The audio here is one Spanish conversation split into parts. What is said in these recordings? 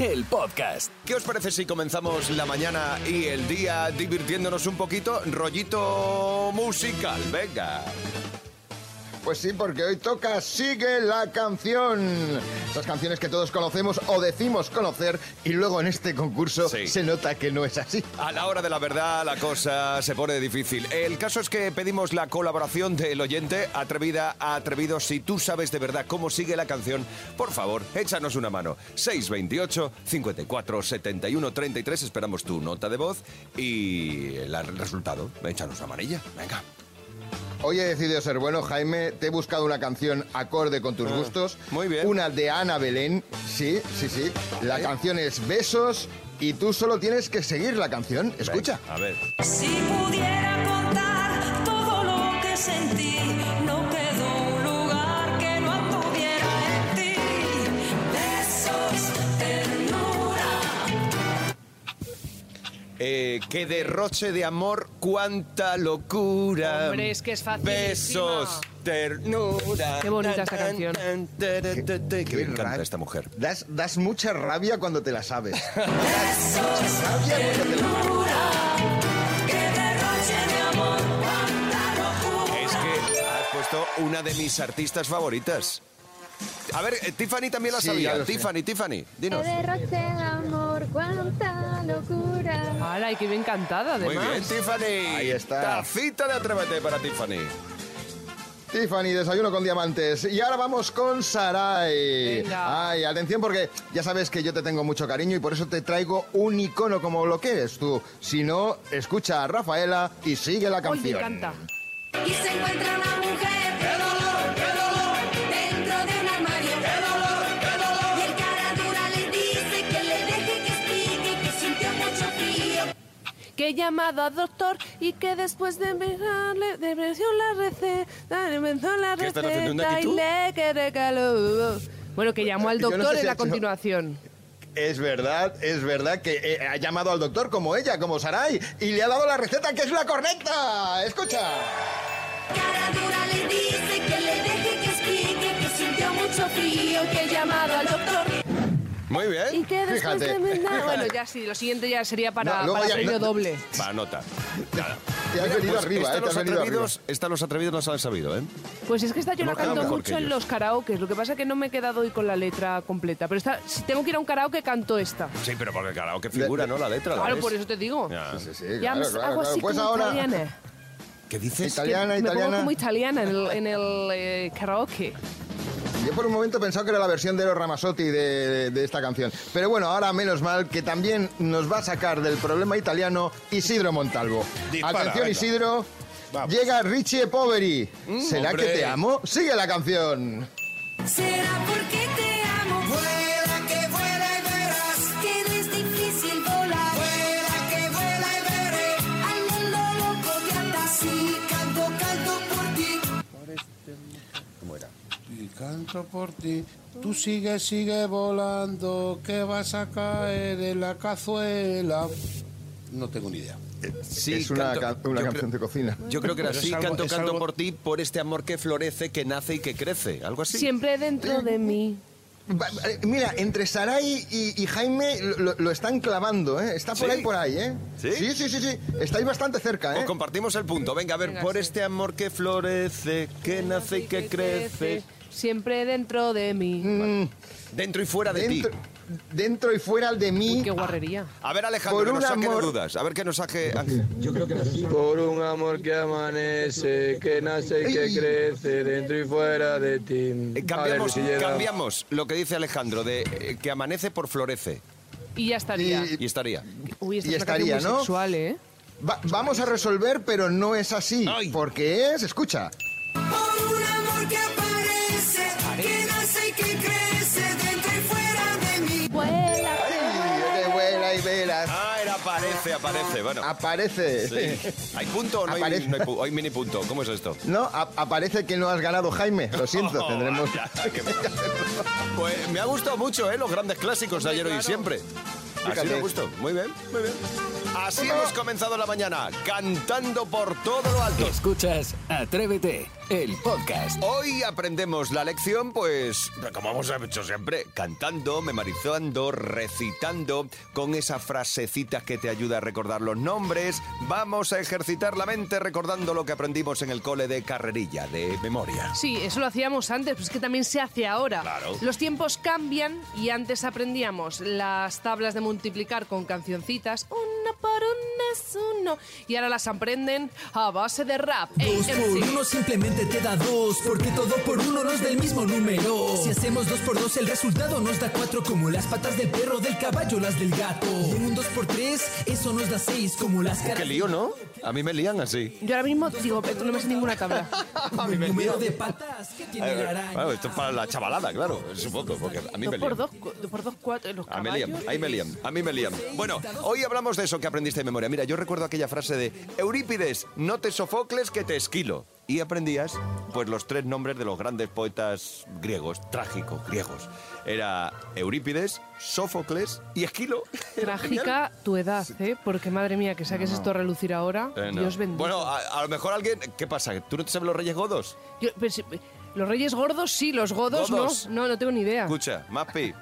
el podcast. ¿Qué os parece si comenzamos la mañana y el día divirtiéndonos un poquito? Rollito musical, venga. Pues sí, porque hoy toca Sigue la canción. Esas canciones que todos conocemos o decimos conocer y luego en este concurso Sí. se nota que no es así. A la hora de la verdad la cosa se pone difícil. El caso es que pedimos la colaboración del oyente, atrevida, atrevido. Si tú sabes de verdad cómo sigue la canción, por favor, échanos una mano. 628 54 71 33. Esperamos tu nota de voz y el resultado. Échanos una manilla. Venga. Hoy he decidido ser bueno, Jaime. Te he buscado una canción acorde con tus Ah, gustos. muy bien. Una de Ana Belén. Sí, sí, sí. La canción es Besos y tú solo tienes que seguir la canción. Escucha. A ver. Si pudiera contar todo lo que sentí, Eh, qué derroche de amor, cuánta locura. Hombre, es que es facilísima. Besos, ternura. Qué bonita esta canción. Tan, tan, tan, tan, tan. Que me encanta esta mujer. Das, das mucha rabia cuando te la sabes. Besos, Rabia cuando te la- ternura. Que derroche de amor, cuánta locura. Es que has puesto una de mis artistas favoritas. A ver, eh, Tiffany también la Sí, sabía. sé. Tiffany, Tiffany, dinos. Qué derroche de amor, cuánta locura. ¡Hala! Y qué bien cantada, Muy además. bien, Tiffany. Ahí está. Tacita de Atrévete para Tiffany. Tiffany, desayuno con diamantes. Y ahora vamos con Sarai. Venga. Ay, atención porque ya sabes que yo te tengo mucho cariño y por eso te traigo un icono como lo que eres tú. Si no, escucha a Rafaela y sigue la Uy, me canción. encanta. Y se encuentra una mujer. He llamado al doctor y que después de mirarle, de venció la receta, le inventó la ¿Qué estás haciendo, un receta y le que recaló. Bueno, que llamó al no doctor sé si en ha la hecho- continuación. Es verdad, es verdad que eh, ha llamado al doctor como ella, como Sarai, y le ha dado la receta que es la correcta. Escucha. Cara dura le dice que le deje que explique que sintió mucho frío. Que he llamado al doctor. Muy Y bien. que después Fíjate. de mirar- Bueno, ya sí, lo siguiente ya sería para, No, para ya- premio no- doble. Va, nota. Nada. Te has Mira, venido pues arriba, esta eh, te los has venido atrevidos, esta los atrevidos no se han sabido, ¿eh? Pues es que esta yo la Hemos quedado canto mejor que mucho en ellos. los karaokes. Lo que pasa es que no me he quedado hoy con la letra completa. Pero esta, si tengo que ir a un karaoke, canto esta. Sí, pero porque claro, que figura, ¿no? La letra. ¿la Claro, ves? por eso te digo. Ya. Sí, sí, Ya claro, me- claro, hago claro. así Pues como ahora, ¿Qué italiana. dices? Italiana, me pongo italiana. como italiana en el, en el eh, karaoke. Yo por un momento he pensado que era la versión de los Ramazzotti de, de esta canción. Pero bueno, ahora menos mal que también nos va a sacar del problema italiano Isidro Montalvo. Dispara, Atención venga. Isidro, Vamos. llega Richie Poveri. ¿Será hombre. que te amo? Sigue la canción. ¿Será porque canto por ti. Tú sigue, sigue volando, que vas a caer en la cazuela. No tengo ni idea. Sí, es una, canto- ca- una yo canción creo- de cocina. Yo creo que era así, algo- canto, canto algo- por ti, por este amor que florece, que nace y que crece. Algo así. Siempre dentro de mí. Mira, entre Sarai y, y Jaime lo, lo están clavando, ¿eh? Está por ¿Sí? ahí, por ahí, ¿eh? ¿Sí? Sí, sí, sí, sí. Estáis bastante cerca, Pues ¿eh? compartimos el punto. Venga, a ver, Venga, por sí. este amor que florece, que nace y que crece, Siempre dentro de mí. Mm, dentro y fuera de dentro, ti. dentro y fuera de mí. Uy, qué guarrería. A ver, Alejandro, Por que nos un saque de amor- dudas. A ver qué nos saque. Por un amor que amanece, que nace y que crece dentro y fuera de ti. Eh, cambiamos, cambiamos lo que dice Alejandro, de eh, que amanece por florece. Y ya estaría. Y- Y estaría. Uy, esta y es una canción estaría, muy ¿no? sexual, ¿eh? Va- vamos a resolver, pero no es así. Ay. Porque es, escucha. Por un amor que aparece, aparece. Bueno. Aparece. Sí. ¿Hay punto o no hay, no hay pu- hay mini punto? ¿Cómo es esto? No, a- aparece que no has ganado, Jaime. Lo siento, Oh, tendremos. vaya, Pues me ha gustado mucho, ¿eh? Los grandes clásicos de ayer hoy y siempre. Así me gustó. Muy bien, muy bien. Así hemos comenzado la mañana, cantando por todo lo alto. Escuchas Atrévete, el podcast. Hoy aprendemos la lección, pues, como hemos hecho siempre, cantando, memorizando, recitando, con esa frasecita que te ayuda a recordar los nombres. Vamos a ejercitar la mente recordando lo que aprendimos en el cole de carrerilla, de memoria. Sí, eso lo hacíamos antes, pues es que también se hace ahora. Claro. Los tiempos cambian y antes aprendíamos las tablas de multiplicar con cancioncitas. Uno por uno es uno. Y ahora las aprenden a base de rap. Ey, Dos por MC. uno simplemente te da dos, porque todo por uno nos da el mismo número. Si hacemos dos por dos, el resultado nos da cuatro, como las patas del perro, del caballo, las del gato. Y en un dos por tres, eso nos da seis, como las caras. Qué lío, ¿no? A mí me lían así. Yo ahora mismo digo, "Pero no me sé ninguna tabla. como el número de patas que tiene la araña. Claro, esto es para la chavalada, claro, supongo, porque a mí me por lían. dos, cu- dos por dos, cuatro. Los A mí me lían, caballos. ahí me lían, a mí me lían. Bueno, hoy hablamos de eso que aprendiste de memoria. Mira, yo recuerdo aquella frase de Eurípides, no te sofocles que te esquilo. Y aprendías, pues, los tres nombres de los grandes poetas griegos, trágicos griegos. Era Eurípides, Sófocles y Esquilo. Trágica tu edad, ¿eh? Porque madre mía, que saques esto a relucir ahora. Eh, no. Dios bendito. Bueno, a, a lo mejor alguien... ¿Qué pasa? ¿Tú no te sabes los Reyes Godos? Yo- si- los reyes gordos sí, los godos, Godos. no. No, no tengo ni idea. Escucha, Mapi.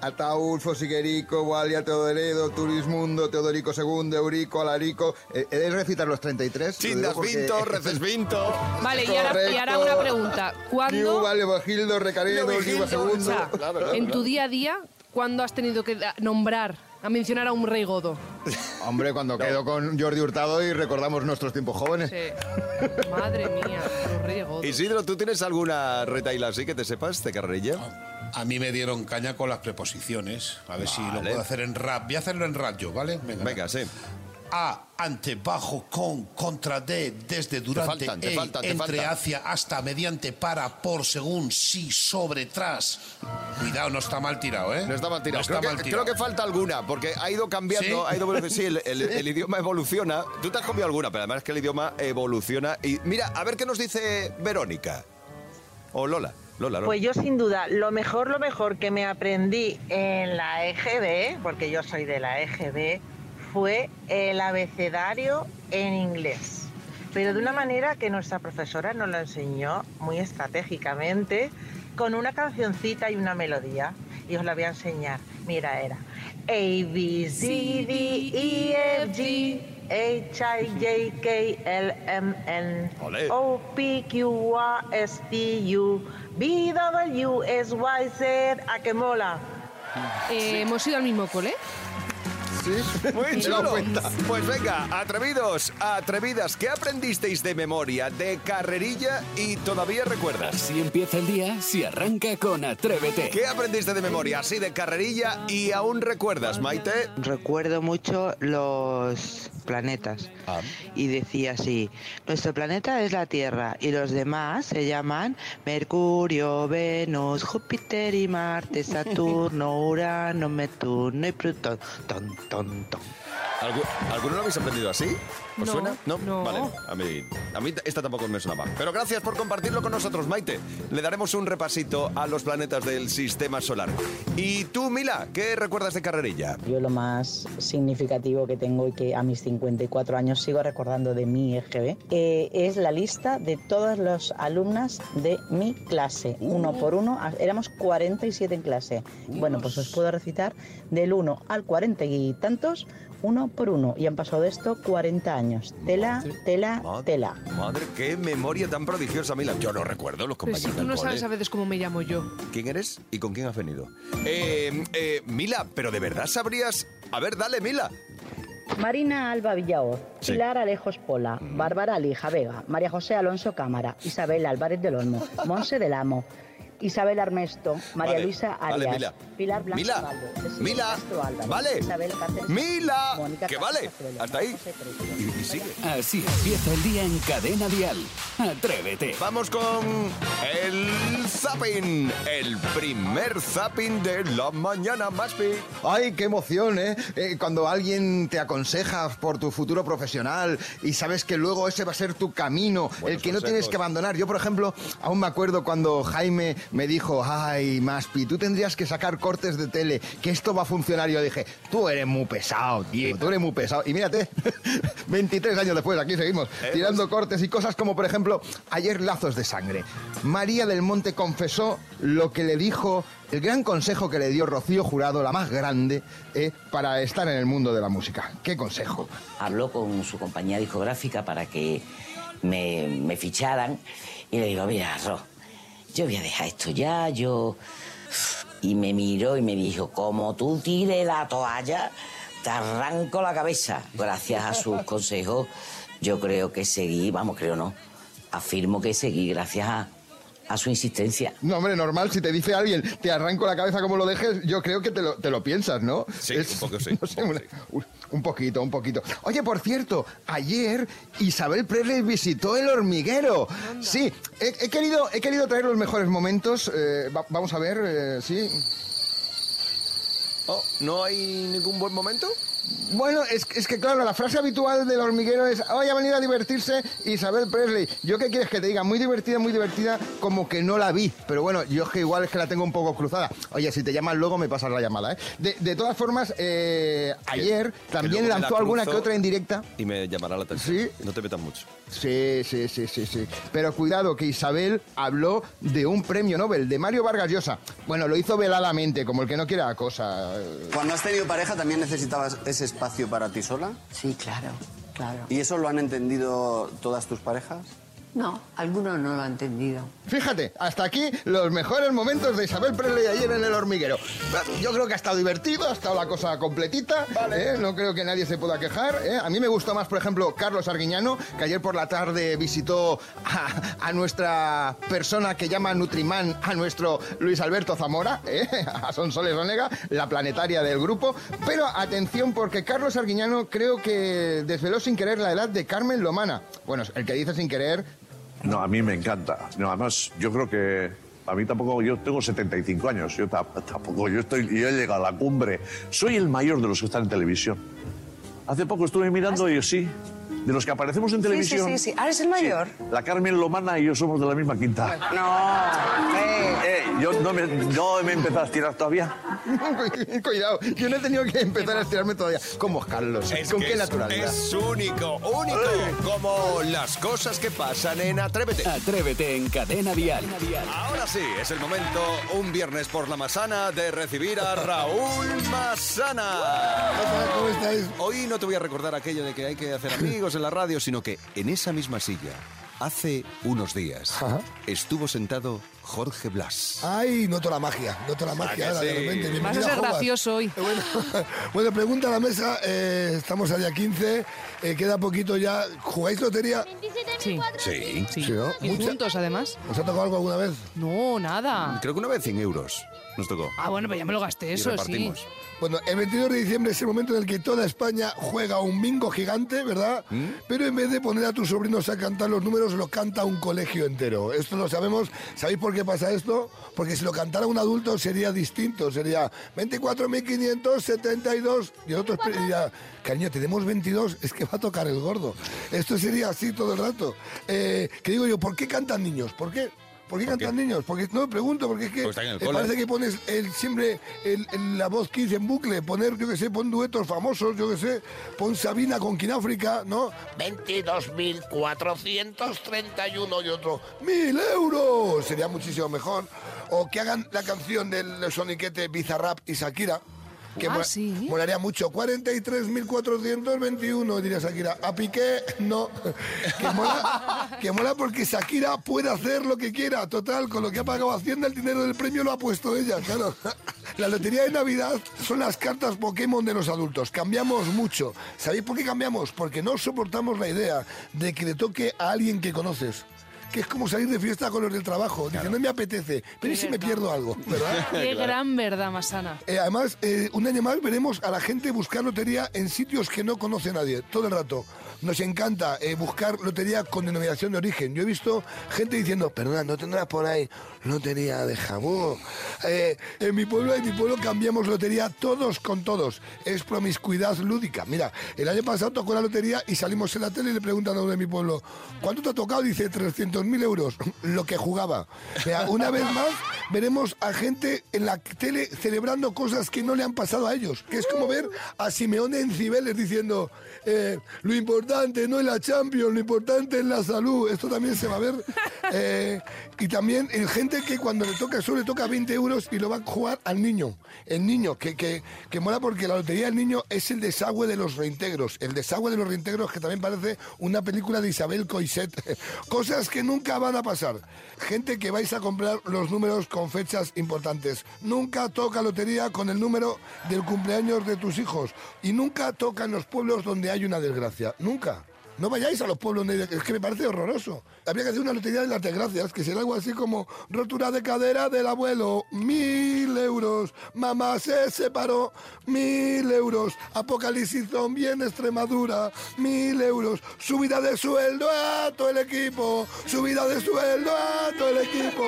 Ataulfo, Siguerico, Gualia, Teodoredo, Turismundo, Teodorico II, Eurico, Alarico. Eh, ¿He de recitar los 33? Lo digo Chindas porque- Vinto, Reces Vinto. Vale, y ahora, y ahora una pregunta. ¿Cuándo, Liuba, Leovigildo, Recaredo, Liuba o II. sea, Claro, claro, en claro. tu día a día, ¿cuándo has tenido que nombrar, a mencionar a un rey godo? Hombre, cuando quedo con Jordi Hurtado y recordamos nuestros tiempos jóvenes. Sí. Madre mía, los reyes godos. Isidro, ¿tú tienes alguna retaila así que te sepas de carrerilla? A mí me dieron caña con las preposiciones. A ver si lo puedo hacer en rap. Voy a hacerlo en rap yo, ¿vale? Venga, sí. A, ante, bajo, con, contra, de, desde, durante, faltan, te el, faltan, te entre, hacia, hasta, mediante, para, por, según, sí, sobre, tras. Cuidado, no está mal tirado, ¿eh? No está mal tirado. No creo, está que, mal creo tirado. que falta alguna, porque ha ido cambiando, ¿Sí? ha ido. Sí, el, el- el idioma evoluciona. Tú te has comido alguna, pero además es que el idioma evoluciona. Y mira, a ver qué nos dice Verónica. O Lola. Pues yo sin duda, lo mejor, lo mejor que me aprendí en la EGB, porque yo soy de la EGB, fue el abecedario en inglés. Pero de una manera que nuestra profesora nos lo enseñó muy estratégicamente, con una cancioncita y una melodía. Y os la voy a enseñar. Mira, era A, B, C, D, E, F, G, H, I, J, K, L, M, N, Olé. O, P, Q, R, S, T, U, V, W, S, Y, Z. ¿A que mola? Eh, ¿Hemos ido al mismo cole? Sí, Muy chulo. Pues venga, atrevidos, atrevidas, ¿qué aprendisteis de memoria, de carrerilla y todavía recuerdas? Así empieza el día si arranca con Atrévete. ¿Qué aprendiste de memoria, así de carrerilla y aún recuerdas, Maite? Recuerdo mucho los planetas Ah. y decía así, nuestro planeta es la Tierra y los demás se llaman Mercurio, Venus, Júpiter y Marte, Saturno, Urano, Neptuno y Plutón. Ton, ton, ton. ¿Algu- ¿Alguno lo habéis aprendido así? ¿Os No, suena? ¿No? no. Vale, a mí, a mí esta tampoco me sonaba. Pero gracias por compartirlo con nosotros, Maite. Le daremos un repasito a los planetas del sistema solar. Y tú, Mila, ¿qué recuerdas de carrerilla? Yo lo más significativo que tengo y que a mis 54 años sigo recordando de mi EGB eh, es la lista de todas las alumnas de mi clase, uno por uno. a- Éramos 47 en clase. Bueno, pues os puedo recitar del 1 al 40 y tantos, uno por uno. Y han pasado de esto 40 años. Tela, tela, Madre- tela. Madre, qué memoria tan prodigiosa, Mila. Yo no recuerdo los Pero compañeros si tú no sabes a veces cómo me llamo yo. ¿Quién eres y con quién has venido? Eh, eh, Mila, ¿pero de verdad sabrías...? A ver, dale, Mila. Marina Alba Villaor, Sí. Pilar Alejos Pola, Bárbara Lija Vega, María José Alonso Cámara, Isabel Álvarez del Olmo, Monse del Amo, Isabel Armesto, María Vale, Luisa vale, Arias, Mila. Pilar Blanco Mila, Valdo, Mila, vale. Isabel Cáceres, Mila, Mónica que vale. Hasta ahí. Y, y sigue. Así empieza el día en Cadena Dial. Atrévete. Vamos con el zapping, el primer zapping de la mañana, Maspi. Ay, qué emoción, ¿eh? Eh, Cuando alguien te aconseja por tu futuro profesional y sabes que luego ese va a ser tu camino, el que no tienes que abandonar. Yo, por ejemplo, aún me acuerdo cuando Jaime me dijo, ay, Maspi, tú tendrías que sacar cortes de tele, que esto va a funcionar. Y yo dije, tú eres muy pesado, tío, tú eres muy pesado. Y mírate, 23 años después, aquí seguimos, Eh, tirando cortes y cosas como, por ejemplo, ayer lazos de sangre. María del Monte confesó lo que le dijo, el gran consejo que le dio Rocío Jurado, la más grande, eh, para estar en el mundo de la música. ¿Qué consejo? habló con su compañía discográfica para que me, me ficharan y le digo, mira, Ro, yo voy a dejar esto ya, yo... Y me miró y me dijo, como tú tires la toalla, te arranco la cabeza. Gracias a sus consejos, yo creo que seguí, vamos, creo no, afirmo que seguí gracias a, a su insistencia. No, hombre, normal, si te dice alguien, te arranco la cabeza como lo dejes, yo creo que te lo, te lo piensas, ¿no? Sí, un poco sí, no sé, una- un, un poquito, un poquito. Oye, por cierto, ayer Isabel Presley visitó el hormiguero. Sí, he, he querido, he querido traer los mejores momentos. eh, va- vamos a ver, eh, sí. Oh, ¿No hay ningún buen momento? Bueno, es, es que claro, la frase habitual del hormiguero es, hoy ha venido a divertirse Isabel Presley. ¿Yo qué quieres que te diga? Muy divertida, muy divertida, como que no la vi. Pero bueno, yo es que igual es que la tengo un poco cruzada. Oye, si te llamas luego me pasas la llamada, ¿eh? De, de todas formas, eh, ayer también la lanzó alguna que otra indirecta. Y me llamará la atención. Sí. No te metas mucho. Sí, sí, sí, sí, sí. Pero cuidado, que Isabel habló de un premio Nobel, de Mario Vargas Llosa. Bueno, lo hizo veladamente, como el que no quiere la cosa. Cuando has tenido pareja, ¿también necesitabas ese espacio para ti sola? Sí, claro, claro. ¿Y eso lo han entendido todas tus parejas? No, algunos no lo han entendido. Fíjate, hasta aquí los mejores momentos de Isabel Presley ayer en el hormiguero. Yo creo que ha estado divertido, ha estado la cosa completita, ¿eh? no creo que nadie se pueda quejar. ¿eh? A mí me gustó más, por ejemplo, Carlos Arguiñano, que ayer por la tarde visitó a, a nuestra persona que llama Nutriman, a nuestro Luis Alberto Zamora, ¿eh? a Sonsoles Onega, la planetaria del grupo. Pero atención, porque Carlos Arguiñano creo que desveló sin querer la edad de Carmen Lomana. Bueno, el que dice sin querer No, a mí me encanta. No, además, yo creo que a mí tampoco, yo tengo 75 años, yo ta- tampoco, yo estoy, yo he llegado a la cumbre. Soy el mayor de los que están en televisión. Hace poco estuve mirando y sí, de los que aparecemos en televisión. sí, sí, sí. ¿Ahora es el mayor? La Carmen Lomana y yo somos de la misma quinta. No. Eh, yo no me, no me he empezado a estirar todavía. Cuidado, yo no he tenido que empezar a estirarme todavía. ¿Cómo es Carlos? Es ¿Con qué es- naturalidad? Es único, único. Como las cosas que pasan en Atrévete. Atrévete en Cadena Dial. Ahora sí, es el momento, un viernes por la Masana, de recibir a Raúl Masana. ¿Cómo estáis? Hoy no te voy a recordar aquello de que hay que hacer amigos en la radio, sino que en esa misma silla, hace unos días, estuvo sentado Jorge Blas. Ay, noto la magia, noto la magia que ahora, de sí? repente. Vas a ser gracioso hoy. Bueno, bueno, pregunta a la mesa, eh, estamos a día 15, eh, queda poquito ya. ¿Jugáis lotería? Sí. Sí. Sí. ¿no? Y Mucha- juntos, además. ¿Os ha tocado algo alguna vez? No, nada. Creo que una vez 100 euros nos tocó. Ah, bueno, pues ya me lo gasté, Y eso sí. repartimos. Bueno, el 22 de diciembre es el momento en el que toda España juega un bingo gigante, ¿verdad? ¿Mm? Pero en vez de poner a tus sobrinos a cantar los números, lo canta un colegio entero. Esto lo sabemos. ¿Sabéis por qué pasa esto? Porque si lo cantara un adulto sería distinto. Sería 24.572 y el otro diría, cariño, tenemos 22, es que va a tocar el gordo. Esto sería así todo el rato. Eh, ¿Qué digo yo? ¿Por qué cantan niños? ¿Por qué? ¿Por qué cantan niños? Porque no me pregunto, porque es que Porque cole. parece que pones el, siempre el- el- la voz 15 en bucle, poner, yo que sé, pon duetos famosos, yo que sé, pon Sabina con Kináfrica, ¿no? 22.431 y otro, ¡mil euros! Sería muchísimo mejor. O que hagan la canción del soniquete Bizarrap y Shakira. Que Ah, molaría mucho. 43.421, diría Shakira. A Piqué, no. Que mola, que mola porque Shakira puede hacer lo que quiera. Total, con lo que ha pagado Hacienda, el dinero del premio lo ha puesto ella, claro. La lotería de Navidad son las cartas Pokémon de los adultos. Cambiamos mucho. ¿Sabéis por qué cambiamos? Porque no soportamos la idea de que le toque a alguien que conoces. Que es como salir de fiesta con los del trabajo. Dice, no me apetece, pero ¿y si me pierdo algo? ¿Verdad? Qué gran verdad, Masana. Eh, además, eh, un año más veremos a la gente buscar lotería en sitios que no conoce nadie, todo el rato. Nos encanta eh, buscar lotería con denominación de origen. Yo he visto gente diciendo, perdona, ¿no tendrás por ahí lotería de jamón? Eh, en mi pueblo, en mi pueblo cambiamos lotería todos con todos. Es promiscuidad lúdica. Mira, el año pasado tocó la lotería y salimos en la tele y le preguntan a uno de mi pueblo, ¿cuánto te ha tocado? Dice 300.000 euros, lo que jugaba. Una vez más veremos a gente en la tele celebrando cosas que no le han pasado a ellos, que es como ver a Simeone en Cibeles diciendo, eh, lo importante no es la Champions, lo importante es la salud. Esto también se va a ver. Eh, y también en gente que cuando le toca eso le toca 20 euros y lo va a jugar al niño. El niño, que, que, que mola porque la lotería del niño es el desagüe de los reintegros. El desagüe de los reintegros que también parece una película de Isabel Coixet. Cosas que nunca van a pasar. Gente que vais a comprar los números con fechas importantes. Nunca toca lotería con el número del cumpleaños de tus hijos. Y nunca toca en los pueblos donde hay una desgracia. Nunca. No vayáis a los pueblos donde hay... Es que me parece horroroso. Habría que hacer una lotería de las desgracias, que será algo así como rotura de cadera del abuelo, mil euros. Mamá se separó, mil euros. Apocalipsis zombie en Extremadura, mil euros. Subida de sueldo a todo el equipo. Subida de sueldo a todo el equipo.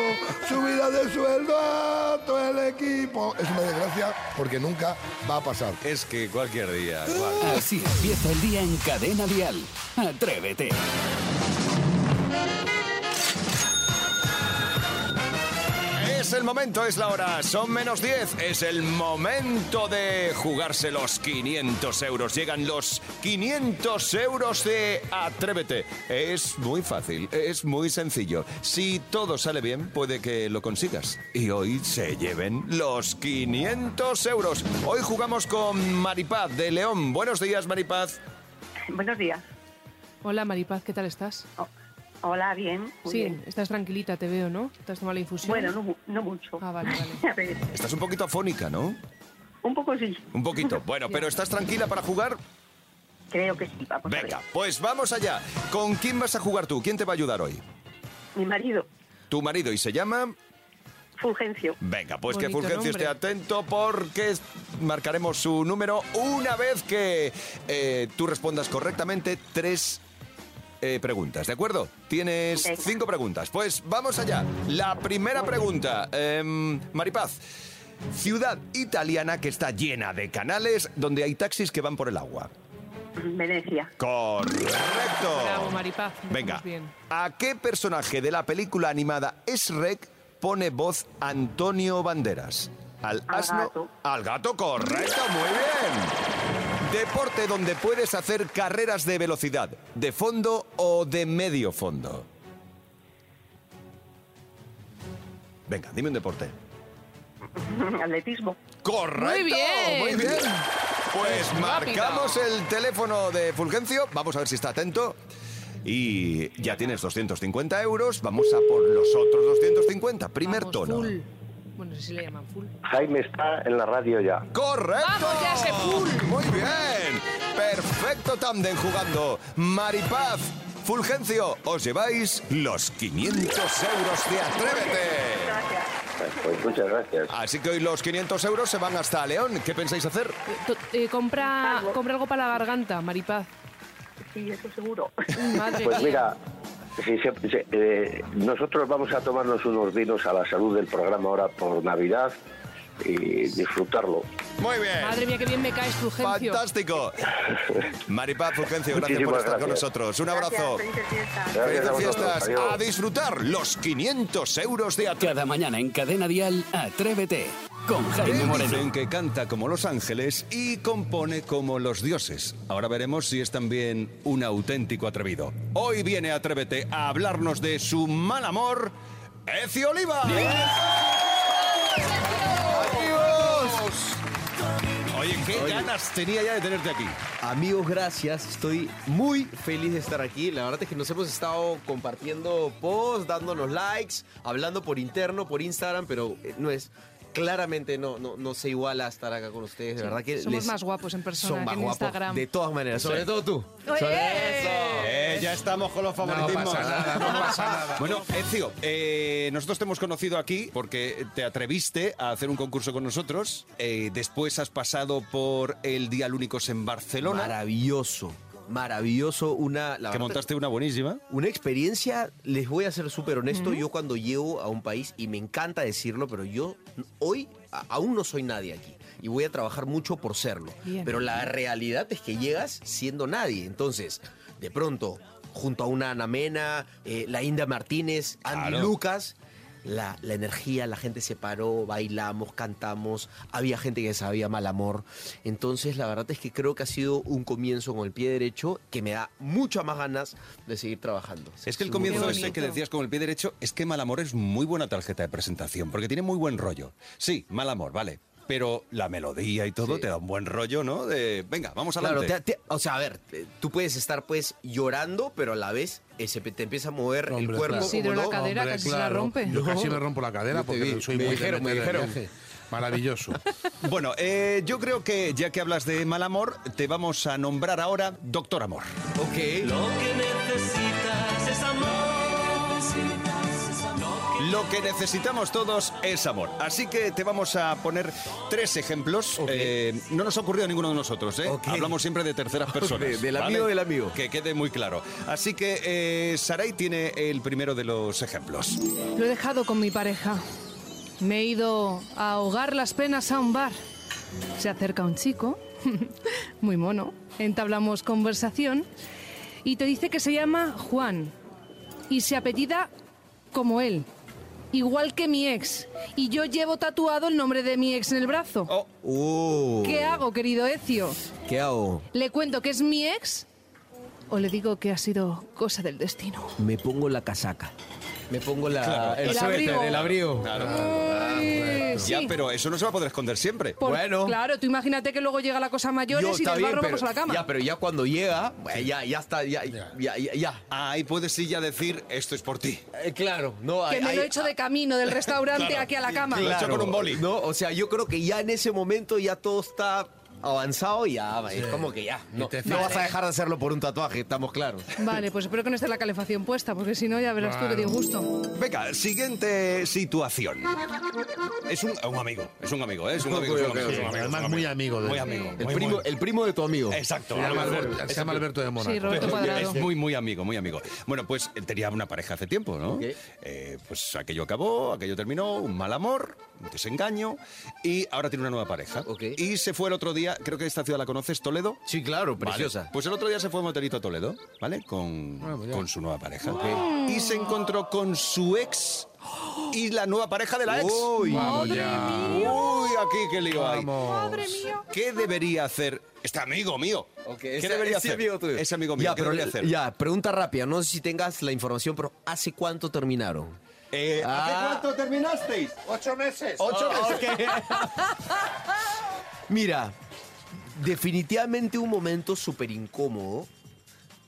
Subida de sueldo a todo el equipo. Es una desgracia porque nunca va a pasar. Es que cualquier día. Así empieza el día en Cadena Dial. Atrévete. Es el momento, es la hora, son menos 10, es el momento de jugarse los 500 euros. Llegan los 500 euros de Atrévete. Es muy fácil, es muy sencillo. Si todo sale bien, puede que lo consigas. Y hoy se lleven los 500 euros. Hoy jugamos con Maripaz de León. Buenos días, Maripaz. Buenos días. Hola Maripaz, ¿qué tal estás? Hola, bien. muy sí, bien. estás tranquilita, te veo, ¿no? ¿Te has tomado la infusión? Bueno, no, mu- no mucho. Ah, vale, vale. A Estás un poquito afónica, ¿no? un poco sí. Un poquito. Bueno, pero ¿estás tranquila para jugar? Creo que sí, vamos a Venga, ver. pues vamos allá. ¿Con quién vas a jugar tú? ¿Quién te va a ayudar hoy? Mi marido, Tu marido y se llama... Fulgencio. Venga, pues que Fulgencio nombre. esté atento porque marcaremos su número una vez que eh, tú respondas correctamente tres eh, preguntas, ¿de acuerdo? Tienes Venga. cinco preguntas. Pues vamos allá. La primera pregunta, em, Maripaz. Ciudad italiana que está llena de canales donde hay taxis que van por el agua. Venecia. Correcto. Bravo, Maripaz. Venga, bien. ¿a qué personaje de la película animada Shrek pone voz Antonio Banderas? Al Al asno. gato. Al gato, correcto, muy bien. Deporte donde puedes hacer carreras de velocidad, de fondo o de medio fondo. Venga, dime un deporte. Atletismo. Correcto, Muy bien. muy bien. Pues Rápido. marcamos el teléfono de Fulgencio. Vamos a ver si está atento. Y ya tienes 250 euros. Vamos a por los otros 250. Primer Vamos, tono. full. Bueno, no sé si le llaman full. Jaime está en la radio ya. ¡Correcto! ¡Vamos, ya ese full! Muy bien. Perfecto tándem jugando. Maripaz, Fulgencio, os lleváis los 500 euros de Atrévete. Pues muchas gracias. Así que hoy los 500 euros se van hasta León. ¿Qué pensáis hacer? To- eh, compra, compra algo para la garganta, Maripaz. Sí, eso seguro. Madre Pues mía. mira, sí, sí, sí, eh, nosotros vamos a tomarnos unos vinos a la salud del programa ahora por Navidad y disfrutarlo. Muy bien. Madre mía, qué bien me caes, Fulgencio. Fantástico. Maripaz, Fulgencio, gracias por estar con gracias. nosotros. Un abrazo. Felices fiestas. Gracias a fiestas. A disfrutar los 500 euros de. Cada mañana en Cadena Dial, Atrévete. Con Jaime Moreno. Dicen que canta como los ángeles y compone como los dioses. Ahora veremos si es también un auténtico atrevido. Hoy viene Atrévete a hablarnos de su mal amor, Ecio Oliva. Oye, qué Oye. ganas tenía ya de tenerte aquí. Amigos, gracias. Estoy muy feliz de estar aquí. La verdad es que nos hemos estado compartiendo posts, dándonos likes, hablando por interno, por Instagram, pero eh, no es. Claramente no, no, no se iguala a estar acá con ustedes. De verdad que Somos les- más guapos en persona son que más en guapos. Instagram. De todas maneras, sobre Sí. todo tú. Oye. Sobre- Eh, ya estamos con los favoritismos. pasa nada, no pasa nada. Bueno, Ezio, eh, nosotros te hemos conocido aquí porque te atreviste a hacer un concurso con nosotros. Eh, después has pasado por el Día Lúnicos en Barcelona. Maravilloso. Maravilloso, una... La Que montaste una buenísima. Una experiencia, les voy a ser súper honesto, yo cuando llego a un país, y me encanta decirlo, pero yo hoy a- aún no soy nadie aquí. Y voy a trabajar mucho por serlo. Bien. Pero la realidad es que llegas siendo nadie. Entonces, de pronto, junto a una Ana Mena, eh, la Inda Martínez, Andy Claro. Lucas, la, la energía, la gente se paró, bailamos, cantamos, había gente que sabía mal amor. Entonces, la verdad es que creo que ha sido un comienzo con el pie derecho que me da muchas más ganas de seguir trabajando. Es que el comienzo ese que decías con el pie derecho es que Mal Amor es muy buena tarjeta de presentación, porque tiene muy buen rollo. Sí, Mal Amor, vale. Pero la melodía y todo te da un buen rollo, ¿no? De, venga, vamos Claro, adelante. te- te- o sea, a ver, eh, tú puedes estar pues llorando, pero a la vez se pe- te empieza a mover el cuerpo. claro. Como la no. cadera Hombre, casi se la claro. rompe. Yo No. casi me rompo la cadera porque vi, soy muy de el dijeron. viaje. Maravilloso. Bueno, eh, yo creo que ya que hablas de mal amor, te vamos a nombrar ahora Doctor Amor. Ok. Lo que necesitas es amor. Lo que necesitamos todos es amor. Así que te vamos a poner tres ejemplos. Eh, no nos ha ocurrido a ninguno de nosotros, ¿eh? Hablamos siempre de terceras personas. De- del amigo del amigo. Que quede muy claro. Así que eh, Saray tiene el primero de los ejemplos. Lo he dejado con mi pareja. Me he ido a ahogar las penas a un bar. Se acerca un chico, muy mono, entablamos conversación y te dice que se llama Juan y se apellida como él, igual que mi ex. Y yo llevo tatuado el nombre de mi ex en el brazo. Oh. ¿Qué hago, querido Ecio? ¿Qué hago? ¿Le cuento que es mi ex o le digo que ha sido cosa del destino? Me pongo la casaca. Me pongo la, Claro. el, El suéter, abrigo. el abrigo. Ay, Ya, sí. pero eso no se va a poder esconder siempre. Por- Claro, tú imagínate que luego llega la cosa mayores Yo, y del barro vamos a la cama. Ya, pero ya cuando llega, eh, ya, ya está, ya, ya, ya, ya. Ahí puedes sí ya decir, esto es por ti. Eh, claro, no, que hay- me lo he hecho de camino del restaurante Claro. aquí a la cama. Claro, No, o sea, yo creo que ya en ese momento ya todo está avanzado y ya, es como que ya. No, te no vas a dejar de hacerlo por un tatuaje, estamos claros. Vale, pues espero que no esté la calefacción puesta, porque si no ya verás tú que Claro. disgusto. Venga, siguiente situación. Es un, un amigo, es un amigo, ¿eh? es un amigo. es un amigo, es un amigo, es un Además, amigo. muy amigo de Muy amigo. El muy, primo, muy- el primo de tu amigo. Exacto. Se llama Alberto. Alberto, se llama Alberto de Mónaco. Sí, Roberto Cuadrado. Es muy, muy amigo, muy amigo. Bueno, pues él tenía una pareja hace tiempo, ¿no? Eh, pues aquello acabó, aquello terminó, un mal amor, desengaño, y ahora tiene una nueva pareja. Y se fue el otro día, creo que esta ciudad la conoces, Toledo. Sí, claro, Vale. preciosa. Pues el otro día se fue motorito a Toledo, ¿vale? Con, con su nueva pareja. Y se encontró con su ex y la nueva pareja de la ex. Uy. Madre ya. Uy, aquí qué lío hay. Madre mía. ¿Qué debería hacer este amigo mío? ¿Qué ese- debería ese hacer? amigo tuyo. Ese amigo mío, Ya, ¿qué pero debería hacer? ya, pregunta rápida, no sé si tengas la información, pero ¿hace cuánto terminaron? Eh, ¿Hace Ah. cuánto terminasteis? Ocho meses. Ocho Oh, meses. Mira, definitivamente un momento súper incómodo,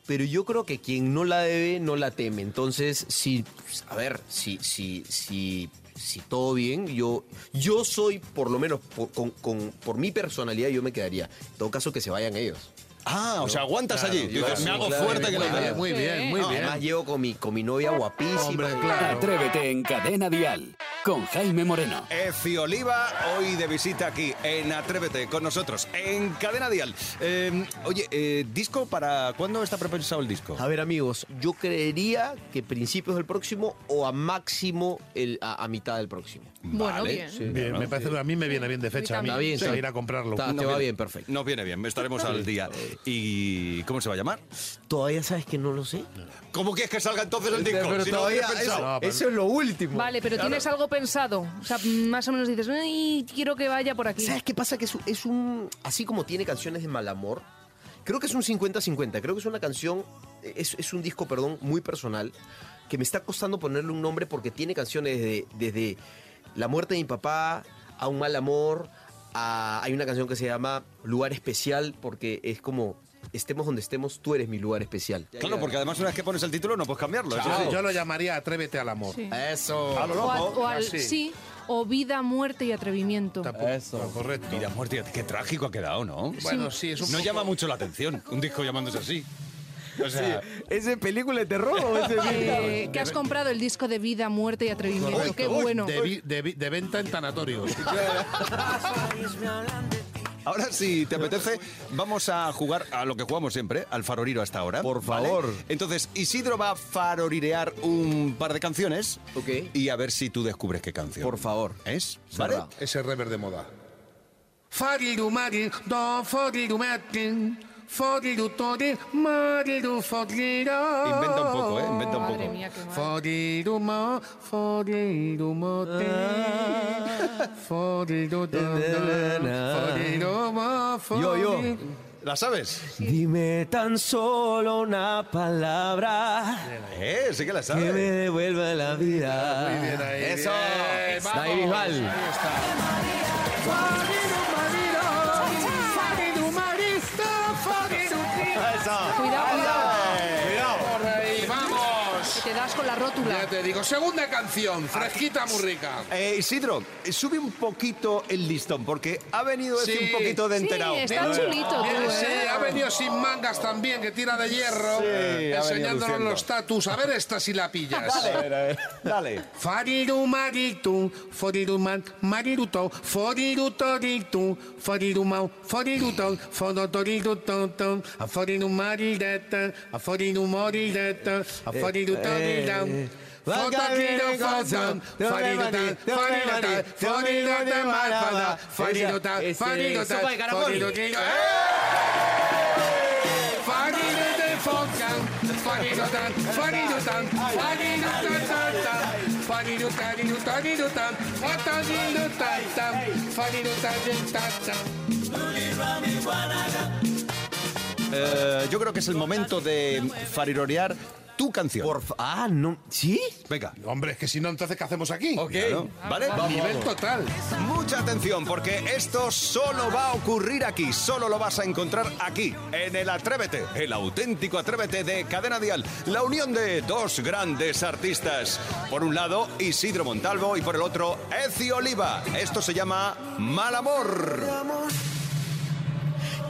pero yo creo que quien no la debe, no la teme. Entonces, si, a ver, si, si, si, si todo bien, yo, yo soy, por lo menos por, con- con- por mi personalidad, yo me quedaría. En todo caso, que se vayan ellos. Ah, o sea, aguantas Claro, allí. Tú yo- dices, me hago claro, fuerte que muy bien, idea. Muy bien, muy bien. Además, llego con mi, con mi novia guapísima. Hombre, claro. Atrévete en Cadena Dial con Jaime Moreno. Efi Oliva, hoy de visita aquí en Atrévete con nosotros en Cadena Dial. Eh, oye, eh, ¿disco para cuándo está prepensado el disco? A ver, amigos, yo creería que principios del próximo o a máximo el, a, a mitad del próximo. Bueno, Vale. bien. Sí. Bien, Bueno, me parece a mí me viene bien de fecha. A mí, Está bien, sí. ir a comprarlo. Está- te va bien, perfecto. Nos viene bien, estaremos al día. ¿Y cómo se va a llamar? Todavía sabes que no lo sé. ¿Cómo quieres que salga entonces el disco? Pero si no lo todavía eso, eso es lo último. Vale, pero tienes algo pensado. O sea, más o menos dices, "Ay, quiero que vaya por aquí. ¿Sabes qué pasa? Que es, es un. Así como tiene canciones de mal amor, creo que es un 50-50. Creo que es una canción. Es, es un disco, perdón, muy personal. Que me está costando ponerle un nombre porque tiene canciones desde, desde la muerte de mi papá a un mal amor. a- hay una canción que se llama Lugar Especial porque es como. Estemos donde estemos, tú eres mi lugar especial. Claro, porque además una vez que pones el título no puedes cambiarlo. Yo- sí. Yo lo llamaría Atrévete al amor. Sí. Eso. A lo O, a- loco. o al así. sí, o vida, muerte y atrevimiento. Eso. Correcto. Vida, muerte, qué trágico ha quedado, ¿no? Bueno, sí, es un No poco- llama mucho la atención un disco llamándose así. O sea, ¿Es de película de terror o es de Eh, que has comprado el disco de vida, muerte y atrevimiento. Correcto. Qué bueno. De, vi- de vi- de venta en tanatorios. Ahora, si te apetece, vamos a jugar a lo que jugamos siempre, al faroriro hasta ahora. Por favor. Entonces, Isidro va a farorirear un par de canciones. Ok. Y a ver si tú descubres qué canción. Por favor. ¿Es? ¿Vale? Ese rever de moda. Fariru mari, do foriru Inventa un poco, ¿eh? Inventa un poco. Yo, yo. ¿La sabes? Dime tan solo una palabra Eh, sí que la que sabes. me devuelva la vida. Muy bien, ahí, Eso. bien, vamos. David Bisbal. Ahí está. Cuidado, cuidado. Por ahí, vamos. Que te das con la rótula. Ya te digo, segunda canción, fresquita, muy rica. Eh, Isidro, eh, sube un poquito el listón, porque ha venido este Sí. un poquito de Sí, enterado. está Eh, chulito tú, Bien, ¿eh? sí, ha venido sin mangas también, que tira de hierro, Sí, venido enseñándonos los tatus. A ver esta si la pillas. Dale, a ver, a ver, dale. Fariru maritu, foriru man, mariruto, foriru toritu, foriru mau, foriru ton, fodotoriru sopa de caracol. Eh, yo creo que es el momento de farirorear tu canción. Por fa- ah, no. ¿Sí? Venga. Hombre, es que si no, entonces, ¿qué hacemos aquí? Ok. Claro, ¿Vale? Nivel total. Mucha atención, porque esto solo va a ocurrir aquí, solo lo vas a encontrar aquí, en el Atrévete, el auténtico Atrévete de Cadena Dial, la unión de dos grandes artistas. Por un lado, Isidro Montalvo y por el otro, Ezi Oliva. Esto se llama Mal Amor.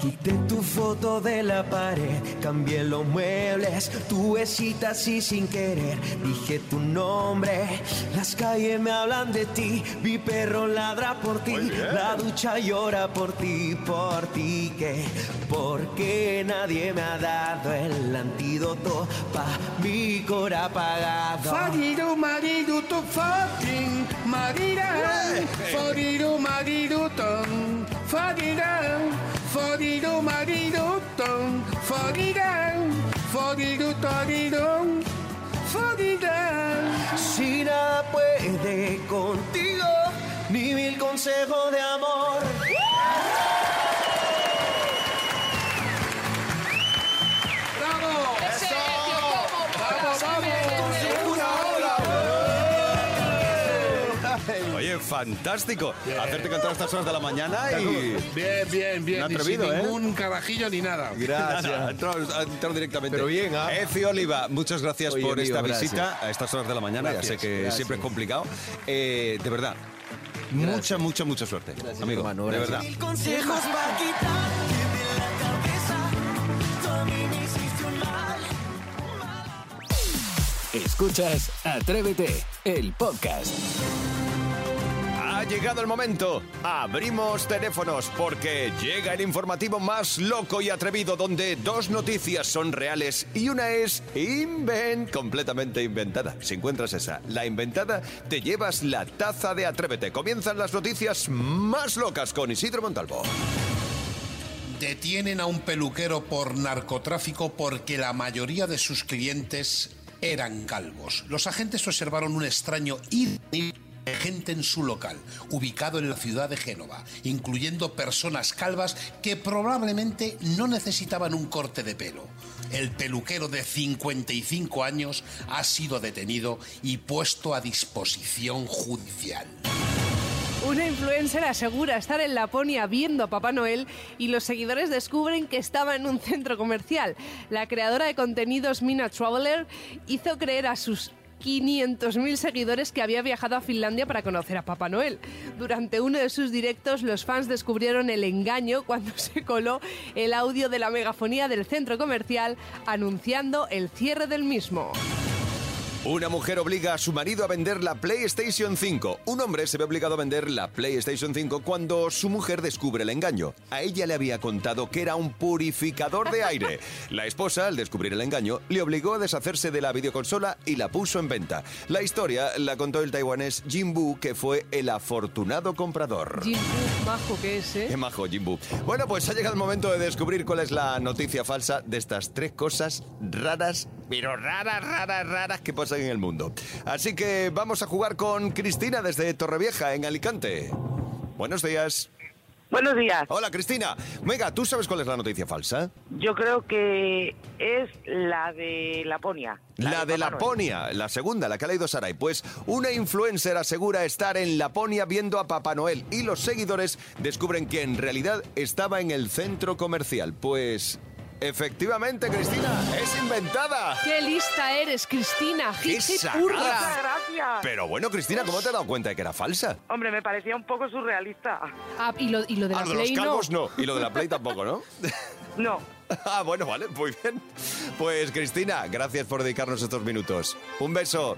Quité tu foto de la pared, cambié los muebles, tu besita así sin querer, dije tu nombre, las calles me hablan de ti, mi perro ladra por ti, la ducha llora por ti, por ti que, porque nadie me ha dado el antídoto pa' mi cora apagado. Fariru mariru tu fucking mariran Fariru mariru ton Fariran Fariru mariru ton Fariran Fariru tarirón Fariran Si nada puede contigo, ni mil consejos de amor. Fantástico. Hacerte cantar a estas horas de la mañana y... Bien, bien, bien. Y atrevido, sin ¿eh? ningún carajillo ni nada. Ha entrado, directamente. Pero bien, ¿ah? Ezi Oliva, muchas gracias Oye, por amigo, esta gracias. visita a estas horas de la mañana. Gracias, ya sé que gracias. siempre es complicado. Eh, de verdad, mucha, mucha, mucha suerte. amigo, hermano, de gracias. verdad. Mil consejos. Escuchas Atrévete, el podcast. Llegado el momento. Abrimos teléfonos porque llega el informativo más loco y atrevido donde dos noticias son reales y una es invent, completamente inventada. Si encuentras esa, la inventada, te llevas la taza de Atrévete. Comienzan las noticias más locas con Isidro Montalvo. Detienen a un peluquero por narcotráfico porque la mayoría de sus clientes eran calvos. Los agentes observaron un extraño de gente en su local, ubicado en la ciudad de Génova, incluyendo personas calvas que probablemente no necesitaban un corte de pelo. El peluquero de 55 años ha sido detenido y puesto a disposición judicial. Una influencer asegura estar en Laponia viendo a Papá Noel y los seguidores descubren que estaba en un centro comercial. La creadora de contenidos Mina Traveler hizo creer a sus 500.000 seguidores que había viajado a Finlandia para conocer a Papá Noel. Durante uno de sus directos, los fans descubrieron el engaño cuando se coló el audio de la megafonía del centro comercial anunciando el cierre del mismo. Una mujer obliga a su marido a vender la PlayStation 5. Un hombre se ve obligado a vender la PlayStation 5 cuando su mujer descubre el engaño. A ella le había contado que era un purificador de aire. La esposa, al descubrir el engaño, le obligó a deshacerse de la videoconsola y la puso en venta. La historia la contó el taiwanés Jimbu, que fue el afortunado comprador. Jim Fu, majo que es, ¿eh? Qué majo, Jimbu. Bueno, pues ha llegado el momento de descubrir cuál es la noticia falsa de estas tres cosas raras, pero raras, raras, raras que pasan en el mundo. Así que vamos a jugar con Cristina desde Torrevieja, en Alicante. Buenos días. Buenos días. Hola, Cristina. Venga, ¿tú sabes cuál es la noticia falsa? Yo creo que es la de Laponia. La de Papá Noel. Laponia, la segunda, la que ha leído Saray. Pues una influencer asegura estar en Laponia viendo a Papá Noel y los seguidores descubren que en realidad estaba en el centro comercial. Pues efectivamente, Cristina, es inventada. ¡Qué lista eres, Cristina! ¡Qué hurra! Gracias. Pero bueno, Cristina, ¿cómo te has dado cuenta de que era falsa? Hombre, me parecía un poco surrealista. Ah, y lo, y lo de la Ah, lo de los Play no. calvos no. Y lo de la Play tampoco, ¿no? No. Ah, bueno, vale, muy bien. Pues Cristina, gracias por dedicarnos estos minutos. Un beso.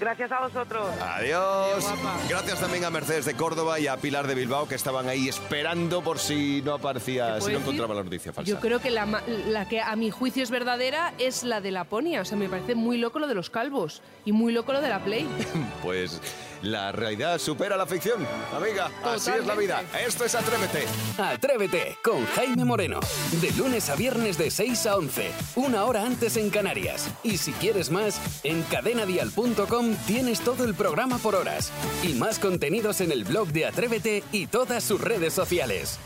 Gracias a vosotros. Adiós. Gracias también a Mercedes de Córdoba y a Pilar de Bilbao que estaban ahí esperando por si no aparecía, ¿Te si no decir? encontraba la noticia falsa. Yo creo que la, ma- la que a mi juicio es verdadera es la de Laponia. O sea, me parece muy loco lo de los calvos y muy loco lo de la Play. Pues la realidad supera la ficción. Amiga, así es la vida. Esto es Atrévete. Atrévete con Jaime Moreno. De lunes a viernes de 6 a 11. Una hora antes en Canarias. Y si quieres más, en cadenadial.com tienes todo el programa por horas. Y más contenidos en el blog de Atrévete y todas sus redes sociales.